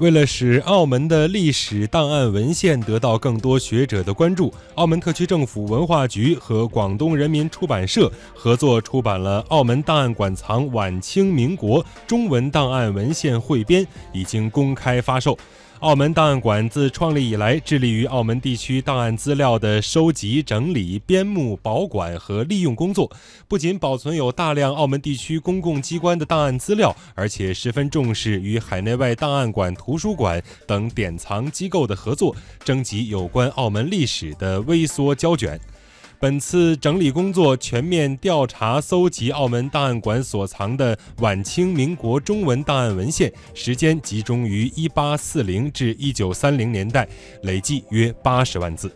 为了使澳门的历史档案文献得到更多学者的关注，澳门特区政府文化局和广东人民出版社合作出版了《澳门档案馆藏晚清民国中文档案文献汇编》，已经公开发售。澳门档案馆自创立以来，致力于澳门地区档案资料的收集、整理、编目、保管和利用工作。不仅保存有大量澳门地区公共机关的档案资料，而且十分重视与海内外档案馆、图书馆等典藏机构的合作，征集有关澳门历史的微缩胶卷。本次整理工作全面调查搜集澳门档案馆所藏的晚清民国中文档案文献，时间集中于一八四零至一九三零年代，累计约八十万字。